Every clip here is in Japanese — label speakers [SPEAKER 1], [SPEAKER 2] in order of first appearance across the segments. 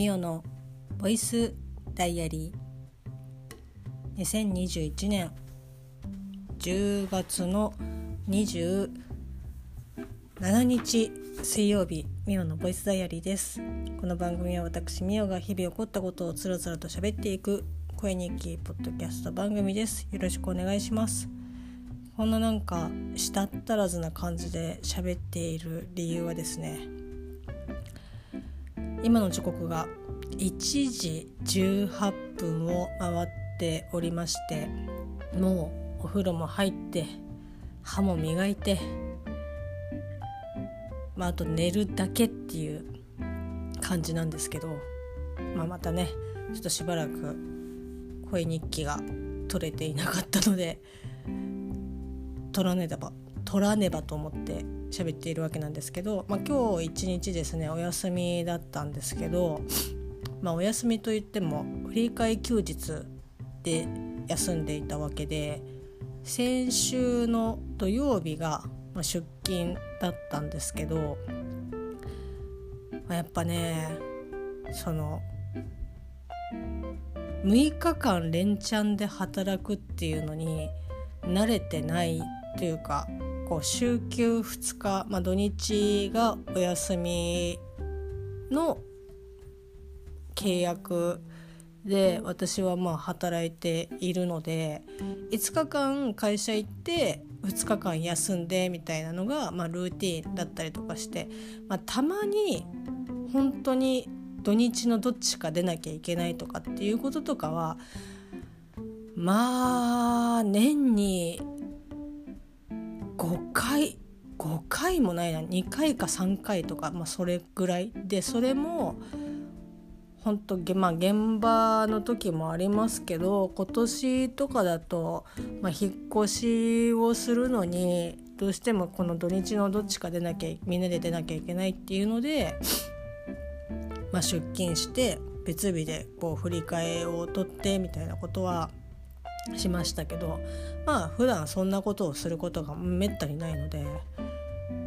[SPEAKER 1] ミオのボイスダイアリー。2021年。10月の27日水曜日ミオのボイスダイアリーです。この番組は私ミオが日々起こったことをつらつらと喋っていく声日記ポッドキャスト番組です。よろしくお願いします。こんななんかしたったらずな感じで喋っている理由はですね今の時刻が1時18分を回っておりましてもうお風呂も入って歯も磨いて、まあ、あと寝るだけっていう感じなんですけど、まあ、またねちょっとしばらく声日記が取れていなかったので取らねば取らねばと思って喋っているわけなんですけど、まあ、今日一日ですねお休みだったんですけど、まあ、お休みといっても振り替え休日で休んでいたわけで先週の土曜日が出勤だったんですけど、まあ、やっぱねその6日間連チャンで働くっていうのに慣れてないというかこう週休2日、まあ、土日がお休みの契約で私はまあ働いているので5日間会社行って2日間休んでみたいなのが、まあ、ルーティンだったりとかして、まあ、たまに本当に土日のどっちか出なきゃいけないとかっていうこととかはまあ年に5回5回もないな。2回か3回とか、まあ、それぐらい。でそれも本当まあ現場の時もありますけど今年とかだと、まあ、引っ越しをするのにどうしてもこの土日のどっちか出なきゃみんなで出なきゃいけないっていうので、まあ、出勤して別日でこう振り替えを取ってみたいなことはしましたけどまあ普段そんなことをすることがめったにないので。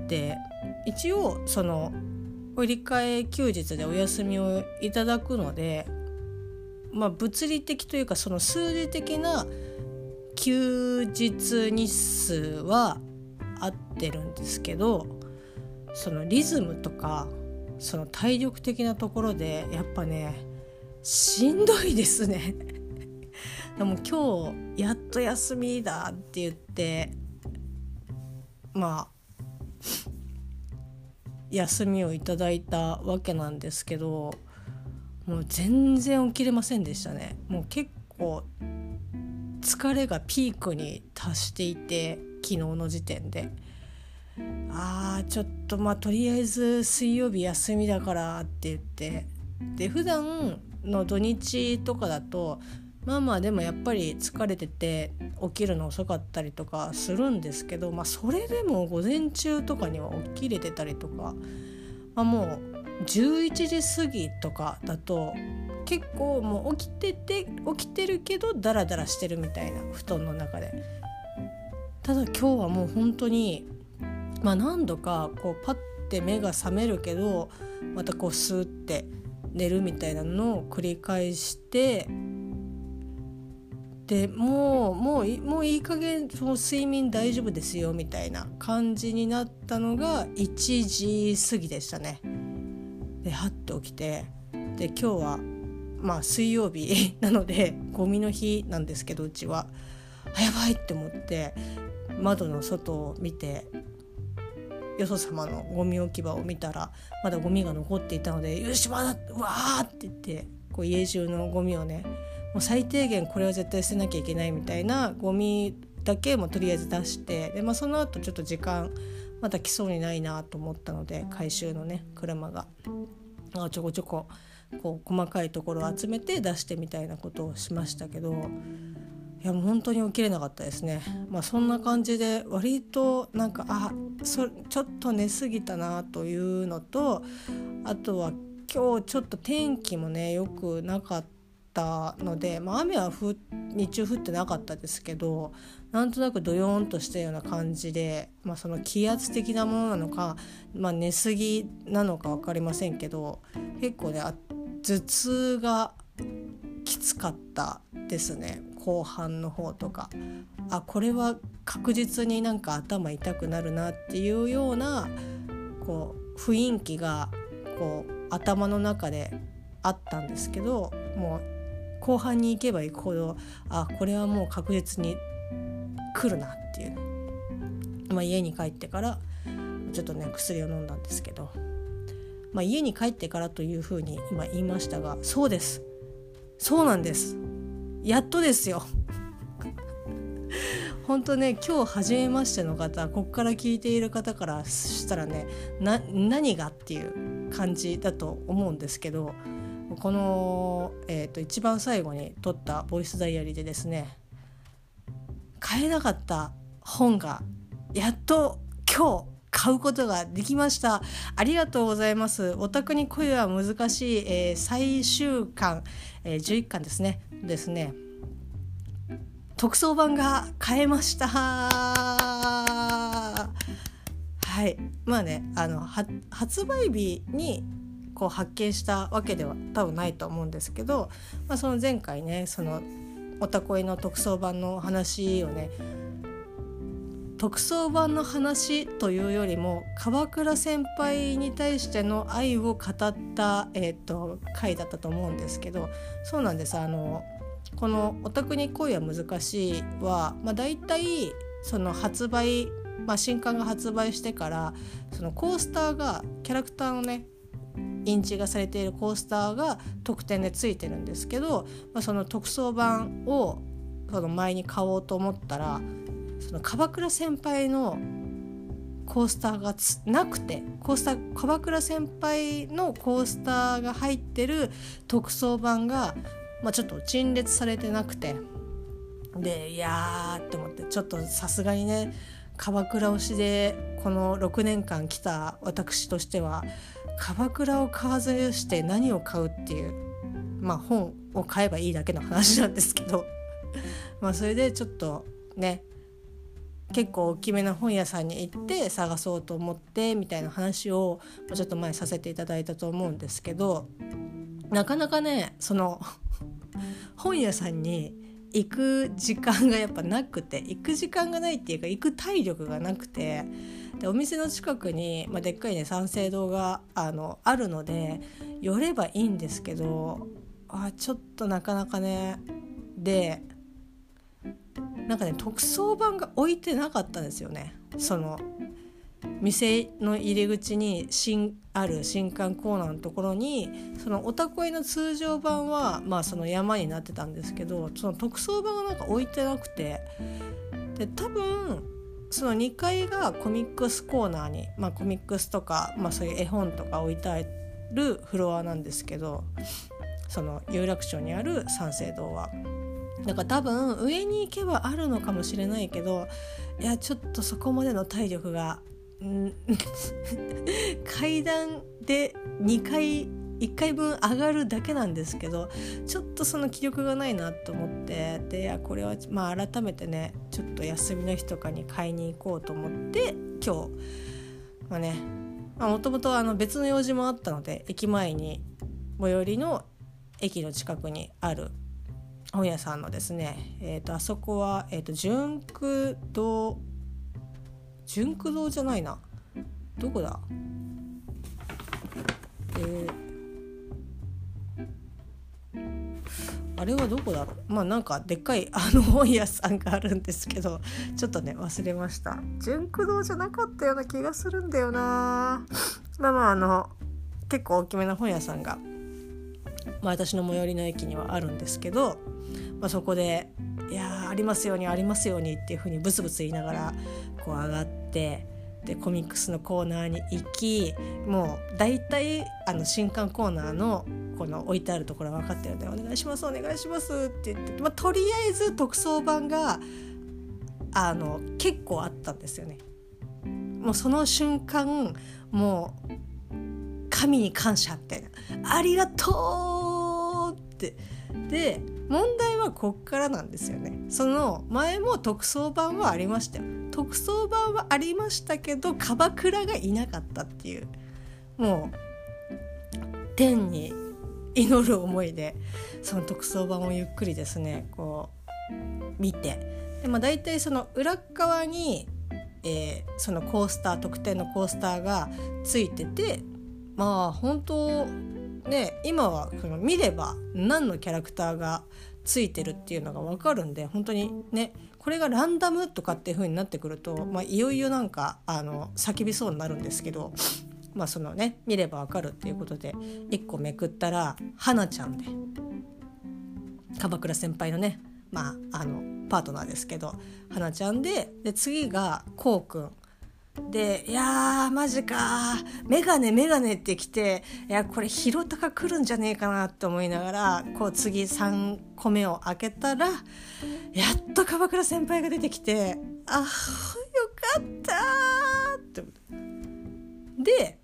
[SPEAKER 1] で一応その振り替え休日でお休みをいただくのでまあ物理的というかその数字的な休日日数は合ってるんですけどそのリズムとかその体力的なところでやっぱねしんどいですね。でも今日やっと休みだって言ってまあ休みをいただいたわけなんですけどもう全然起きれませんでしたね。もう結構疲れがピークに達していて昨日の時点で。あーちょっとまあとりあえず水曜日休みだからって言って。で普段の土日とかだとまあまあでもやっぱり疲れてて起きるの遅かったりとかするんですけど、まあ、それでも午前中とかには起きれてたりとか、まあ、もう11時過ぎとかだと結構もう起きてて起きてるけどダラダラしてるみたいな布団の中で。ただ今日はもう本当に、まあ、何度かこうパッて目が覚めるけどまたこうスーって寝るみたいなのを繰り返してでもうもうもういい加減その睡眠大丈夫ですよみたいな感じになったのが1時過ぎでしたね。ではって起きてで今日はまあ水曜日 なのでゴミの日なんですけどうちはあやばいって思って窓の外を見てよそ様のゴミ置き場を見たらまだゴミが残っていたので「よしまだうわ!」って言ってこう家中のゴミをねもう最低限これは絶対捨てなきゃいけないみたいなゴミだけもとりあえず出してで、まあ、その後ちょっと時間まだ来そうにないなと思ったので回収のね車があちょこちょここう細かいところを集めて出してみたいなことをしましたけどいやもう本当に起きれなかったですね。まあ、そんな感じで割となんかあそちょっと寝すぎたなというのとあとは今日ちょっと天気もね良くなかったったので、まあ、雨は日中降ってなかったですけどなんとなくドヨーンとしたような感じで、まあ、その気圧的なものなのか、まあ、寝すぎなのか分かりませんけど結構ね頭痛がきつかったですね後半の方とか。あこれは確実になんか頭痛くなるなっていうようなこう雰囲気がこう頭の中であったんですけどもう後半に行けば行くほどあこれはもう確実に来るなっていう、まあ、家に帰ってからちょっとね薬を飲んだんですけど、まあ、家に帰ってからというふうに今言いましたがそうです。そうなんです。やっとですよ。本当ね今日初めましての方こっから聞いている方からしたらね何がっていう感じだと思うんですけど。この、えーと、一番最後に撮ったボイスダイアリーでですね買えなかった本がやっと今日買うことができました。ありがとうございます。お宅に恋は難しい、えー、最終巻、えー、11巻ですね。ですね。特装版が買えました。はい。まあねあの発売日にこう発見したわけでは多分ないと思うんですけど、まあ、その前回ねそのおたこいの特装版の話をね特装版の話というよりも鎌倉先輩に対しての愛を語った、えーと、回だったと思うんですけどそうなんです。あのこの「オタクに恋は難しいは」まあ、大体その発売、まあ、新刊が発売してからそのコースターがキャラクターのね印字がされているコースターが特典でついてるんですけど、まあ、その特装版をその前に買おうと思ったらその鎌倉先輩のコースターがなくてコースター鎌倉先輩のコースターが入ってる特装版がまあ、ちょっと陳列されてなくてでいやーって思ってちょっとさすがにね鎌倉推しでこの6年間来た私としては鎌倉を買わずして何を買う？っていうまあ本を買えばいいだけの話なんですけど。まあそれでちょっとね結構大きめな本屋さんに行って探そうと思ってみたいな話をちょっと前させていただいたと思うんですけどなかなかねその 本屋さんに行く時間がやっぱなくて行く時間がないっていうか行く体力がなくてでお店の近くに、まあ、でっかいね三省堂があのあるので寄ればいいんですけどあちょっとなかなかねでなんかね特装版が置いてなかったんですよね。その店の入り口に新ある新刊コーナーのところにそのおたこいの通常版はまあその山になってたんですけどその特装版がなんか置いてなくてで多分その2階がコミックスコーナーに、まあ、コミックスとか、まあ、そういう絵本とか置いてあるフロアなんですけどその有楽町にある三省堂は。だから多分上に行けばあるのかもしれないけどいやちょっとそこまでの体力が 階段で2回1回分上がるだけなんですけどちょっとその気力がないなと思ってでこれはまあ改めてねちょっと休みの日とかに買いに行こうと思って今日まあねもともと別の用事もあったので駅前に最寄りの駅の近くにある本屋さんのですね、えーと、あそこは、えーと純駆堂純駆堂じゃないな。どこだ？えー、あれはどこだろう。まあなんかでっかいあの本屋さんがあるんですけどちょっとね忘れました。純駆堂じゃなかったような気がするんだよな。まあまああの結構大きめな本屋さんが、まあ、私の最寄りの駅にはあるんですけど、まあ、そこで「いやありますようにありますように」っていうふうにブツブツ言いながらこう上がってでコミックスのコーナーに行きもう大体あの新刊コーナーのこの置いてあるところは分かってるんで「お願いしますお願いします」って言って、まあ、とりあえず特装版があの結構あったんですよね。もうその瞬間もう神に感謝って「ありがとう!」ってで問題はこっからなんですよねその前も特装版はありましたよ特装版はありましたけど鎌倉がいなかったっていうもう天に祈る思いでその特装版をゆっくりですねこう見て。で、まあ、大体その裏側に、えー、そのコースター特典のコースターがついててまあ本当ね今はその見れば何のキャラクターがついてるっていうのが分かるんで本当にねこれがランダムとかっていう風になってくると、まあ、いよいよなんかあの叫びそうになるんですけど、まあそのね、見れば分かるっていうことで1個めくったら花ちゃんで鎌倉先輩のね、まあ、あのパートナーですけど花ちゃんでで次がこうくん。で、いやー、マジかメガネメガネってきて、いや、これ、広高来るんじゃねえかなって思いながら、こう、次3個目を開けたら、やっと鎌倉先輩が出てきて、あ、よかったって。で、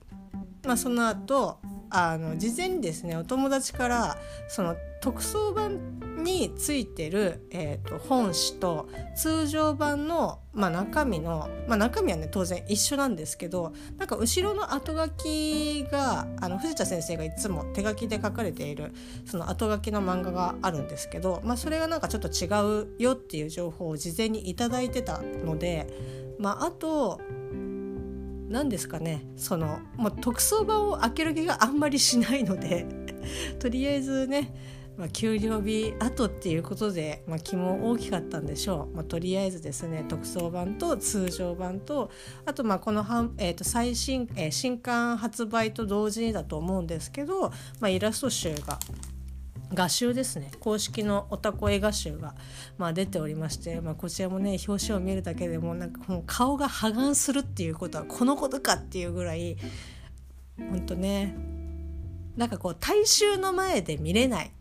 [SPEAKER 1] まあ、その後、あの、事前にですね、お友達から、その、特装版についてる、えーと、本誌と通常版の、まあ、中身の、まあ、中身はね当然一緒なんですけどなんか後ろの後書きがあの藤田先生がいつも手書きで書かれているその後書きの漫画があるんですけど、まあ、それがなんかちょっと違うよっていう情報を事前に頂いてたので、まあ、あと何ですかね。そのもう特装版を開ける気があんまりしないので とりあえずねまあ、給料日後っていうことで、まあ、気も大きかったんでしょう、まあ、とりあえずですね特装版と通常版とあとまあこのはん、えー、と最新、えー、新刊発売と同時にだと思うんですけど、まあ、イラスト集が画集ですね。公式のおたこ絵画集が、まあ、出ておりまして、まあ、こちらもね表紙を見るだけでもなんかもう顔が破顔するっていうことはこのことかっていうぐらいほんとねなんかこう大衆の前で見れない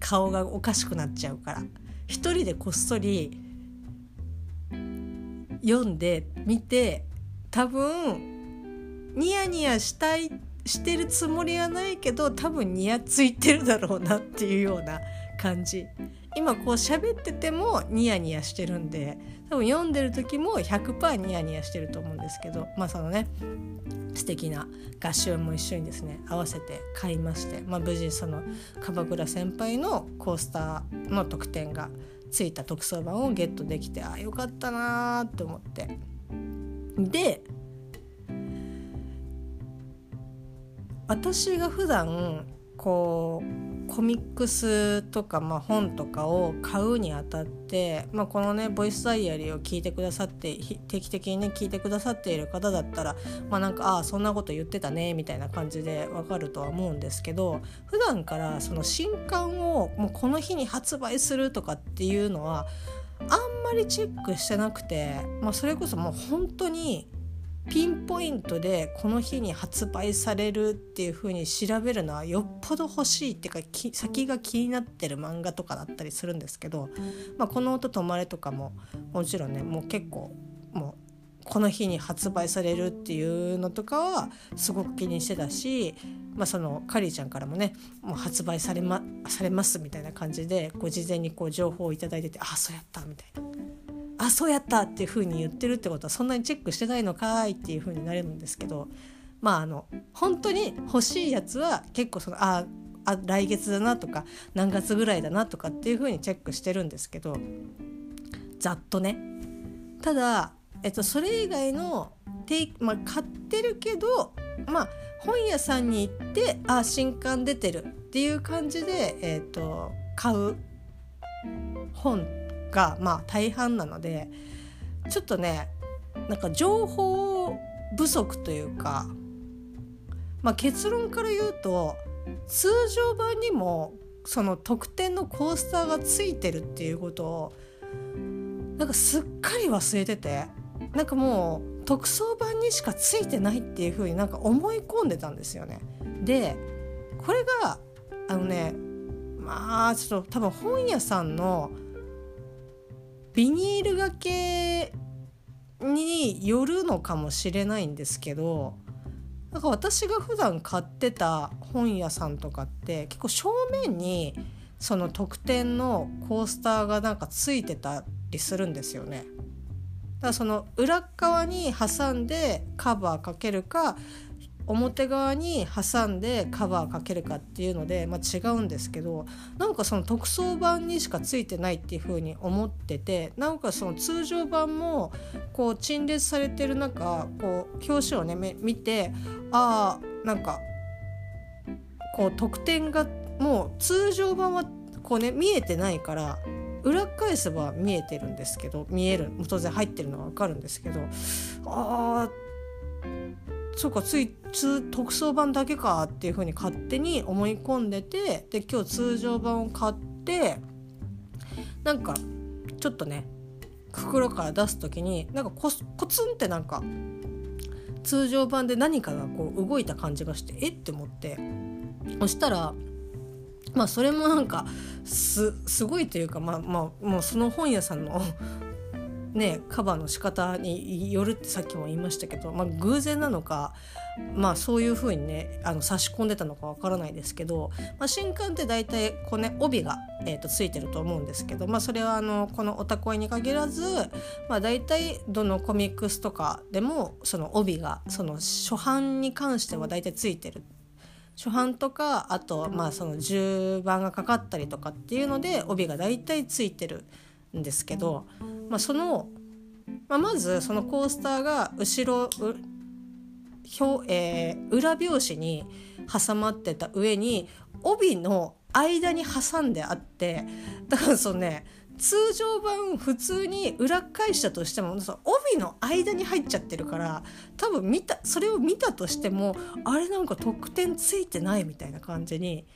[SPEAKER 1] 顔がおかしくなっちゃうから一人でこっそり読んで見て多分ニヤニヤしたいってしてるつもりはないけど多分ニヤついてるだろうなっていうような感じ。今こう喋っててもニヤニヤしてるんで多分読んでる時も100%ニヤニヤしてると思うんですけどまあそのね素敵な合唱も一緒にですね合わせて買いまして、まあ、無事その鎌倉先輩のコースターの特典がついた特装版をゲットできてああよかったなーって思って。で私が普段こうコミックスとか、まあ、本とかを買うにあたって、まあ、このねボイスダイアリーを聞いてくださって定期的にね聞いてくださっている方だったらまあなんかああそんなこと言ってたねみたいな感じでわかるとは思うんですけど普段からその新刊をもうこの日に発売するとかっていうのはあんまりチェックしてなくて、まあ、それこそもう本当にピンポイントでこの日に発売されるっていう風に調べるのはよっぽど欲しいっていうか先が気になってる漫画とかだったりするんですけど「まあ、この音止まれ」とかももちろんねもう結構もうこの日に発売されるっていうのとかはすごく気にしてたし、まあ、そのカリーちゃんからもねもう発売されまされますみたいな感じでこう事前にこう情報を頂いててあそうやったみたいな。あそうやったっていう風に言ってるってことはそんなにチェックしてないのかいっていう風になれるんですけどまああの本当に欲しいやつは結構そのああ来月だなとか何月ぐらいだなとかっていう風にチェックしてるんですけどざっとね。ただ、えっと、それ以外のまあ、買ってるけどまあ本屋さんに行ってあ新刊出てるっていう感じで、えーと買う本がまあ大半なのでちょっとねなんか情報不足というか、まあ、結論から言うと通常版にもその特典のコースターがついてるっていうことをなんかすっかり忘れててなんかもう特装版にしかついてないっていう風になんか思い込んでたんですよね。でこれがあのねまあちょっと多分本屋さんのビニール掛けによるのかもしれないんですけどなんか私が普段買ってた本屋さんとかって結構正面にその特典のコースターがなんかついてたりするんですよね。だからその裏側に挟んでカバーかけるか表側に挟んでカバーかけるかっていうので、まあ、違うんですけどなんかその特装版にしかついてないっていう風に思っててなんかその通常版もこう陳列されてる中こう表紙をね見てああなんかこう特典がもう通常版はこうね見えてないから裏返せば見えてるんですけど見える当然入ってるのは分かるんですけどあーそうかついつ特装版だけかっていうふうに勝手に思い込んでてで今日通常版を買ってなんかちょっとね袋から出す時になんかココツンってなんか通常版で何かがこう動いた感じがしてえって思ってそしたらまあそれもなんかすすごいというかまあまあもうその本屋さんのねカバーの仕方によるってさっきも言いましたけど、まあ、偶然なのか、まあ、そういう風にねあの差し込んでたのかわからないですけど、まあ、新刊って大体こう、ね、帯が、えー、とついてると思うんですけど、まあ、それはあのこの「おたこい」に限らず、まあ、大体どのコミックスとかでもその帯がその初版に関しては大体ついてる。初版とかあとまあその10番がかかったりとかっていうので帯が大体ついてる。んですけど、まあ、その、まあ、まずそのコースターが後ろ表、えー、裏表紙に挟まってた上に帯の間に挟んであってだからそのね通常版普通に裏返したとしても帯の間に入っちゃってるから多分見たそれを見たとしてもあれなんか得点ついてないみたいな感じに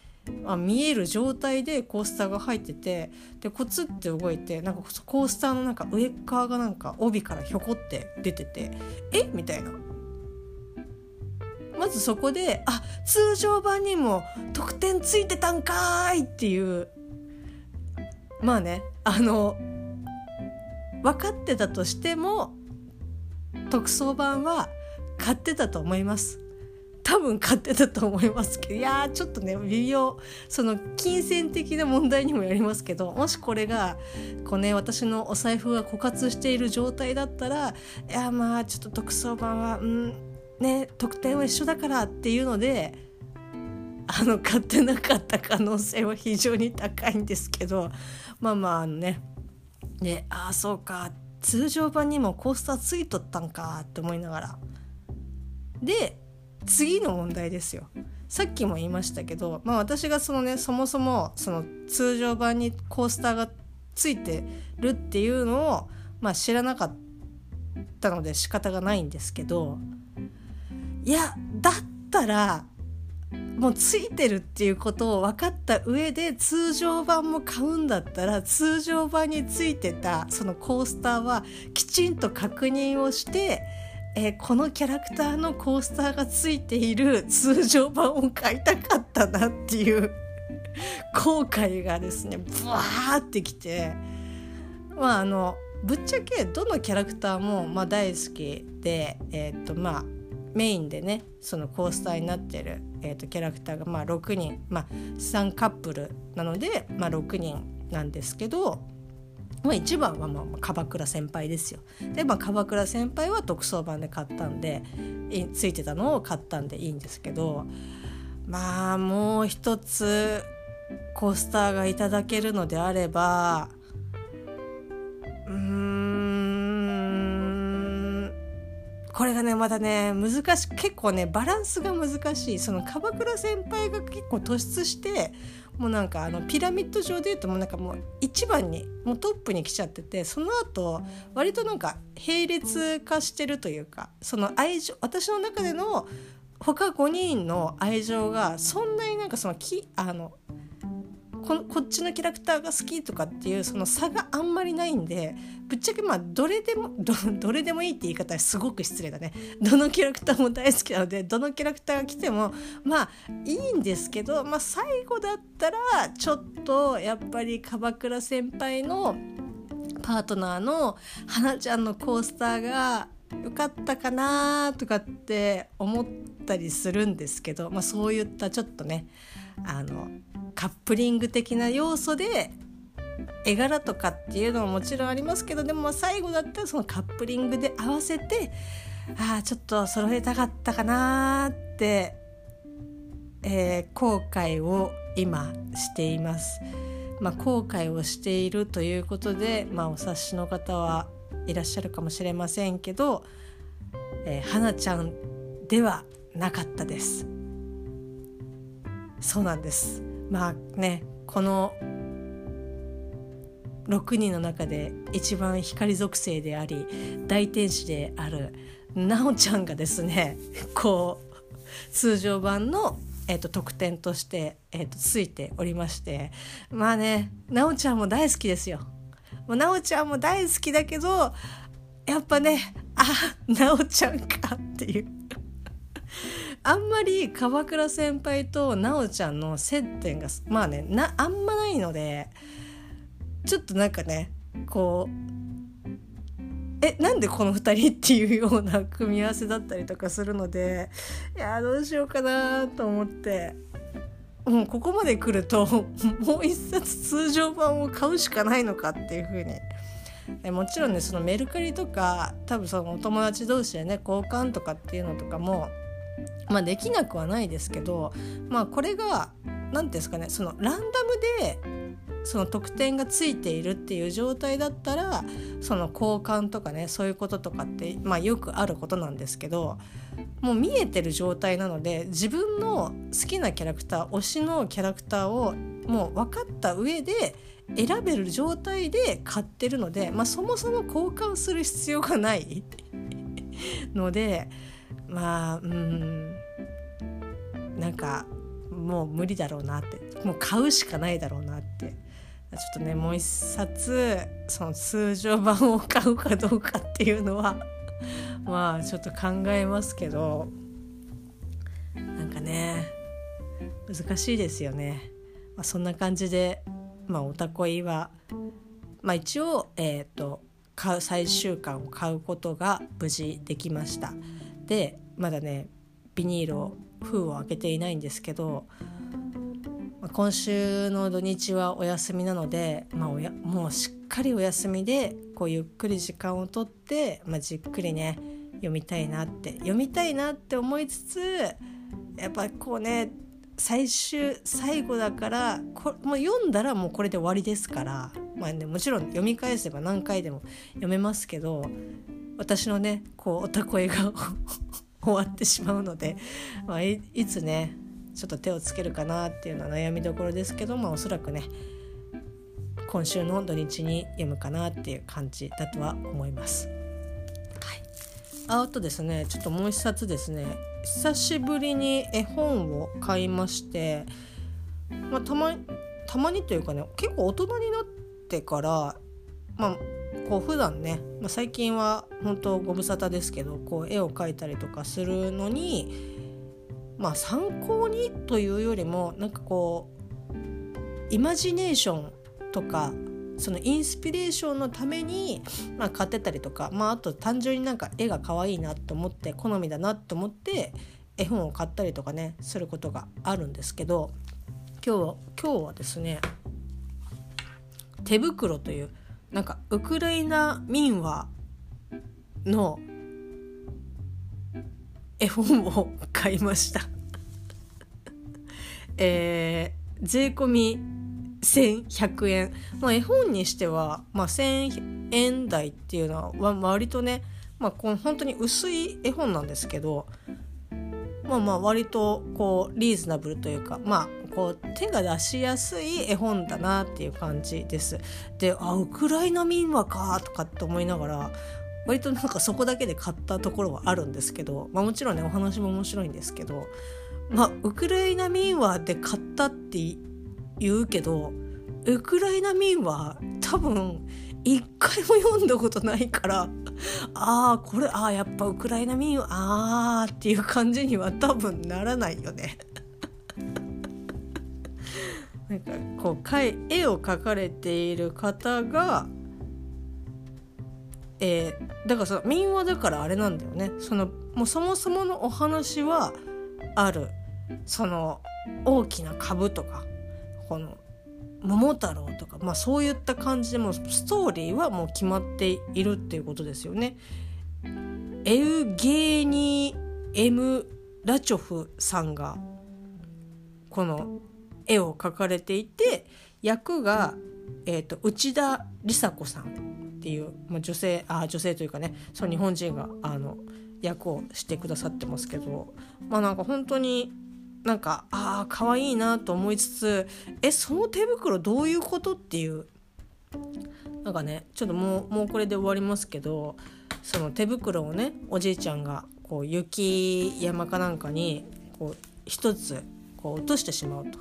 [SPEAKER 1] あ見える状態でコースターが入っててでコツって動いてなんかコースターのなんか上側がなんか帯からひょこって出ててえ？みたいな。まずそこであ通常版にも得点ついてたんかいっていう。まあねあの分かってたとしても特装版は買ってたと思います。多分買ってたと思いますけどいやーちょっとね微妙。その金銭的な問題にもよりますけどもしこれがこうね私のお財布が枯渇している状態だったらいやまあちょっと特装版はうんね特典は一緒だからっていうのであの買ってなかった可能性は非常に高いんですけどまあまあねでああそうか通常版にもコースターついとったんかって思いながら。で次の問題ですよ。さっきも言いましたけど、まあ、私がそのねそもそもその通常版にコースターがついてるっていうのを、まあ、知らなかったので仕方がないんですけどいやだったらもうついてるっていうことを分かった上で通常版も買うんだったら通常版についてたそのコースターはきちんと確認をしてえー、このキャラクターのコースターがついている通常版を買いたかったなっていう 後悔がですねブワーってきて。まああのぶっちゃけどのキャラクターもまあ大好きでえっ、とまあメインでねそのコースターになってる、えーと、キャラクターがまあ6人、まあ、3カップルなので、まあ、6人なんですけどまあ、一番はまあ鎌倉先輩ですよ。で、まあ、鎌倉先輩は特装版で買ったんでついてたのを買ったんでいいんですけどまあもう一つコースターがいただけるのであればうーんこれがねまだね難し結構ねバランスが難しいその鎌倉先輩が結構突出してもうなんかあのピラミッド上でいうともうなんかもう一番にもうトップに来ちゃっててその後割となんか並列化してるというかその愛情私の中での他5人の愛情がそんなになんかそのきあのここっちのキャラクターが好きとかっていうその差があんまりないんでぶっちゃけまあどれでもどれでもいいって言い方はすごく失礼だね。どのキャラクターも大好きなのでどのキャラクターが来てもまあいいんですけど、まあ、最後だったらちょっとやっぱり鎌倉先輩のパートナーの花ちゃんのコースターがよかったかなとかって思ったりするんですけど、まあ、そういったちょっとねあのカップリング的な要素で絵柄とかっていうのももちろんありますけどでも最後だったらそのカップリングで合わせてああちょっと揃えたかったかなって、えー、後悔を今しています。まあ、後悔をしているということで、まあ、お察しの方はいらっしゃるかもしれませんけど、えー、花ちゃんではなかったです。そうなんです。まあねこの6人の中で一番光属性であり大天使であるなおちゃんがですねこう通常版の、えーと、特典として、えーと、ついておりましてまあねなおちゃんも大好きですよ。もうなおちゃんも大好きだけどやっぱねあなおちゃんかっていうあんまり鎌倉先輩となおちゃんの接点がまあねなあんまないのでちょっとなんかねこうえなんでこの2人っていうような組み合わせだったりとかするのでいやどうしようかなと思ってもうここまで来ると もう一冊通常版を買うしかないのかっていう風に。えもちろんねそのメルカリとか多分そのお友達同士でね交換とかっていうのとかもまあできなくはないですけどまあこれが何ていうんですかねそのランダムでその得点がついているっていう状態だったらその交換とかねそういうこととかって、まあ、よくあることなんですけどもう見えてる状態なので自分の好きなキャラクター推しのキャラクターをもう分かった上で選べる状態で買ってるので、まあ、そもそも交換する必要がないのでまあうん。なんかもう無理だろうなってもう買うしかないだろうなってちょっとねもう一冊その通常版を買うかどうかっていうのは まあちょっと考えますけどなんかね難しいですよね。まあ、そんな感じで、まあ、おたこいは、まあ、一応、えーと、買う最終巻を買うことが無事できました。でまだねビニールを封を開けていないんですけど今週の土日はお休みなので、まあ、おやもうしっかりお休みでこうゆっくり時間をとって、まあ、じっくりね読みたいなって読みたいなって思いつつやっぱこうね最終最後だからこもう読んだらもうこれで終わりですから、まあね、もちろん読み返せば何回でも読めますけど私のねこうおたこえが 終わってしまうので、まあ、いつねちょっと手をつけるかなっていうのは悩みどころですけど、まあ、おそらくね今週の土日に読むかなっていう感じだとは思います。はい、あとですねちょっともう一冊ですね久しぶりに絵本を買いまして、まあ、たまたまにというかね結構大人になってからまあこう普段ね、まあ、最近は本当ご無沙汰ですけどこう絵を描いたりとかするのにまあ参考にというよりもなんかこうイマジネーションとかそのインスピレーションのために、まあ、買ってたりとか、まあ、あと単純になんか絵が可愛いなと思って好みだなと思って絵本を買ったりとかねすることがあるんですけど今日今日はですね手袋というなんかウクライナ民話の絵本を買いました。えー、税込み1100円、まあ、絵本にしては、まあ、1000円台っていうのは割とね、まあ、この本当に薄い絵本なんですけどまあまあ割とこうリーズナブルというかまあこう手が出しやすい絵本だなっていう感じです。であウクライナ民話かとかって思いながら割となんかそこだけで買ったところはあるんですけど、まあ、もちろんねお話も面白いんですけど、まあ、ウクライナ民話で買ったって言うけどウクライナ民話多分一回も読んだことないからああこれああやっぱウクライナ民話ああっていう感じには多分ならないよね。なんかこう絵を描かれている方がえー、だからさ民話だからあれなんだよねそのもうそもそものお話はあるその大きな株とかこの桃太郎とか、まあ、そういった感じでもストーリーはもう決まっているっていうことですよね。エウゲーニー・エム・ラチョフさんがこの絵を描かれていて役が、えーと、内田梨紗子さんっていう、まあ、女性あ女性というかねその日本人があの役をしてくださってますけどまあなんか本当になんかああ可愛いなと思いつつえその手袋どういうことっていう。なんかねちょっともうもうこれで終わりますけどその手袋をねおじいちゃんがこう雪山かなんかにこう一つこう落としてしまうと。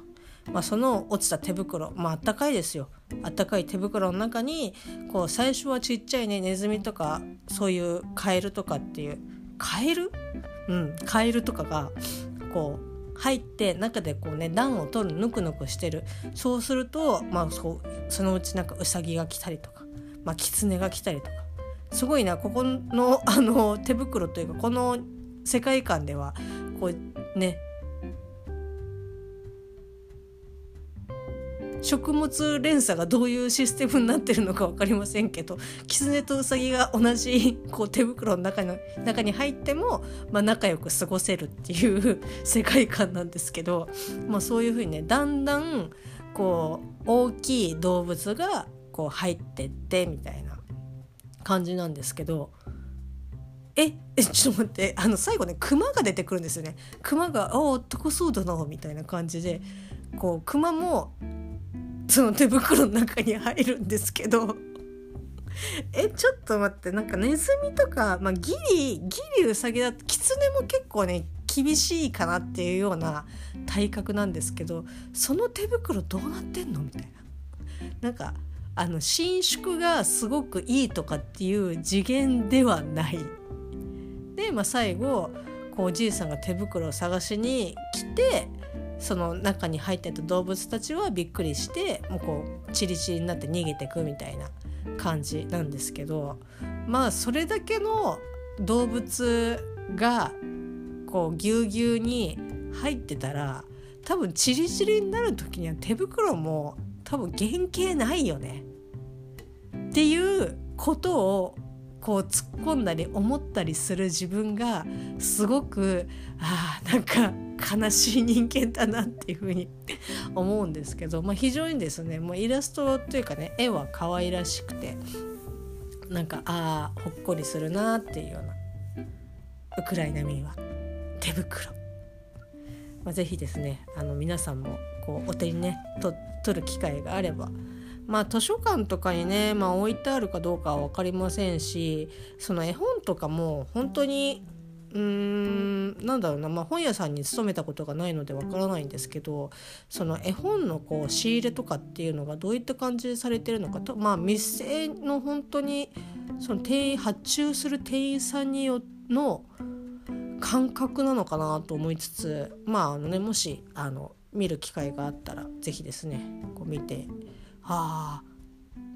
[SPEAKER 1] まあ、その落ちた手袋まああったかいですよ。あったかい手袋の中にこう最初はちっちゃいねネズミとかそういうカエルとかっていう。カエル？うんカエルとかがこう入って中でこうね暖を取るぬくぬくしてる。そうするとまあそうそのうちなんかウサギが来たりとかまあキツネが来たりとか。すごいなここのあの手袋というかこの世界観ではこうね食物連鎖がどういうシステムになってるのか分かりませんけどキツネとウサギが同じこう手袋の中の中に入っても、まあ、仲良く過ごせるっていう世界観なんですけど、まあ、そういうふうにねだんだんこう大きい動物がこう入ってってみたいな感じなんですけどええちょっと待ってあの最後ねクマが出てくるんですよね。クマが「ああ高そうだな」みたいな感じでこうクマもその手袋の中に入るんですけどえちょっと待ってなんかネズミとか、まあ、ギリギリウサギだとキツネも結構ね厳しいかなっていうような体格なんですけどその手袋どうなってんの？みたいな。なんかあの伸縮がすごくいいとかっていう次元ではない。で、まあ、最後こうおじいさんが手袋を探しに来てその中に入ってた動物たちはびっくりしてもうこうチリチリになって逃げてくみたいな感じなんですけどまあそれだけの動物がこうぎゅうぎゅうに入ってたら多分チリチリになる時には手袋も多分原型ないよね。っていうことをこう突っ込んだり思ったりする自分がすごくあなんか悲しい人間だなっていうふうに 思うんですけど、まあ、非常にですねもうイラストというかね絵は可愛らしくてなんかああほっこりするなっていうようなウクライナ民は手袋、まあ、ぜひですねあの皆さんもこうお手にねと取る機会があればまあ図書館とかにね、まあ、置いてあるかどうかは分かりませんしその絵本とかも本当にうーん。なんだろうな、まあ、本屋さんに勤めたことがないのでわからないんですけどその絵本のこう仕入れとかっていうのがどういった感じでされてるのかとまあ店の本当にその店員発注する店員さんによの感覚なのかなと思いつつまああのねもしあの見る機会があったら是非ですねこう見てああ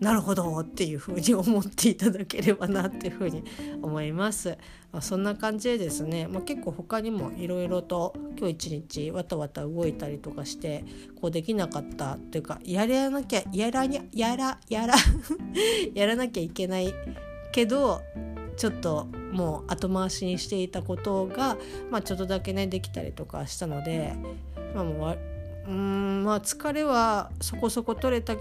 [SPEAKER 1] なるほどっていうふうに思っていただければなっていうふうに思います。まあ、そんな感じでですね、まあ、結構他にもいろいろと今日一日わたわた動いたりとかしてこうできなかったというかやらなきゃやらにやらやら やらなきゃいけないけどちょっともう後回しにしていたことが、まあ、ちょっとだけねできたりとかしたので、まあ、もううんまあ疲れはそこそこ取れた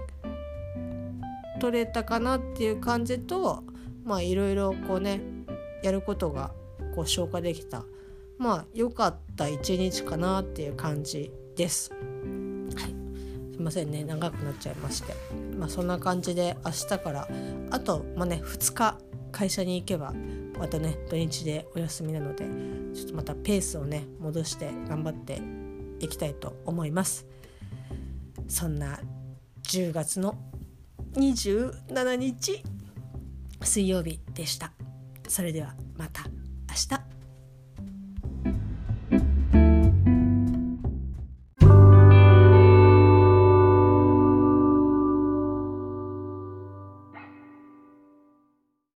[SPEAKER 1] 取れたかなっていう感じとまあいろいろこうねやることがこう消化できた。まあ良かった一日かなっていう感じです。はい、すいませんね。長くなっちゃいまして。まあそんな感じで明日からあとまあね2日会社に行けばまたね土日でお休みなのでちょっとまたペースをね戻して頑張っていきたいと思います。そんな10月の27日水曜日でした。それではまた明日。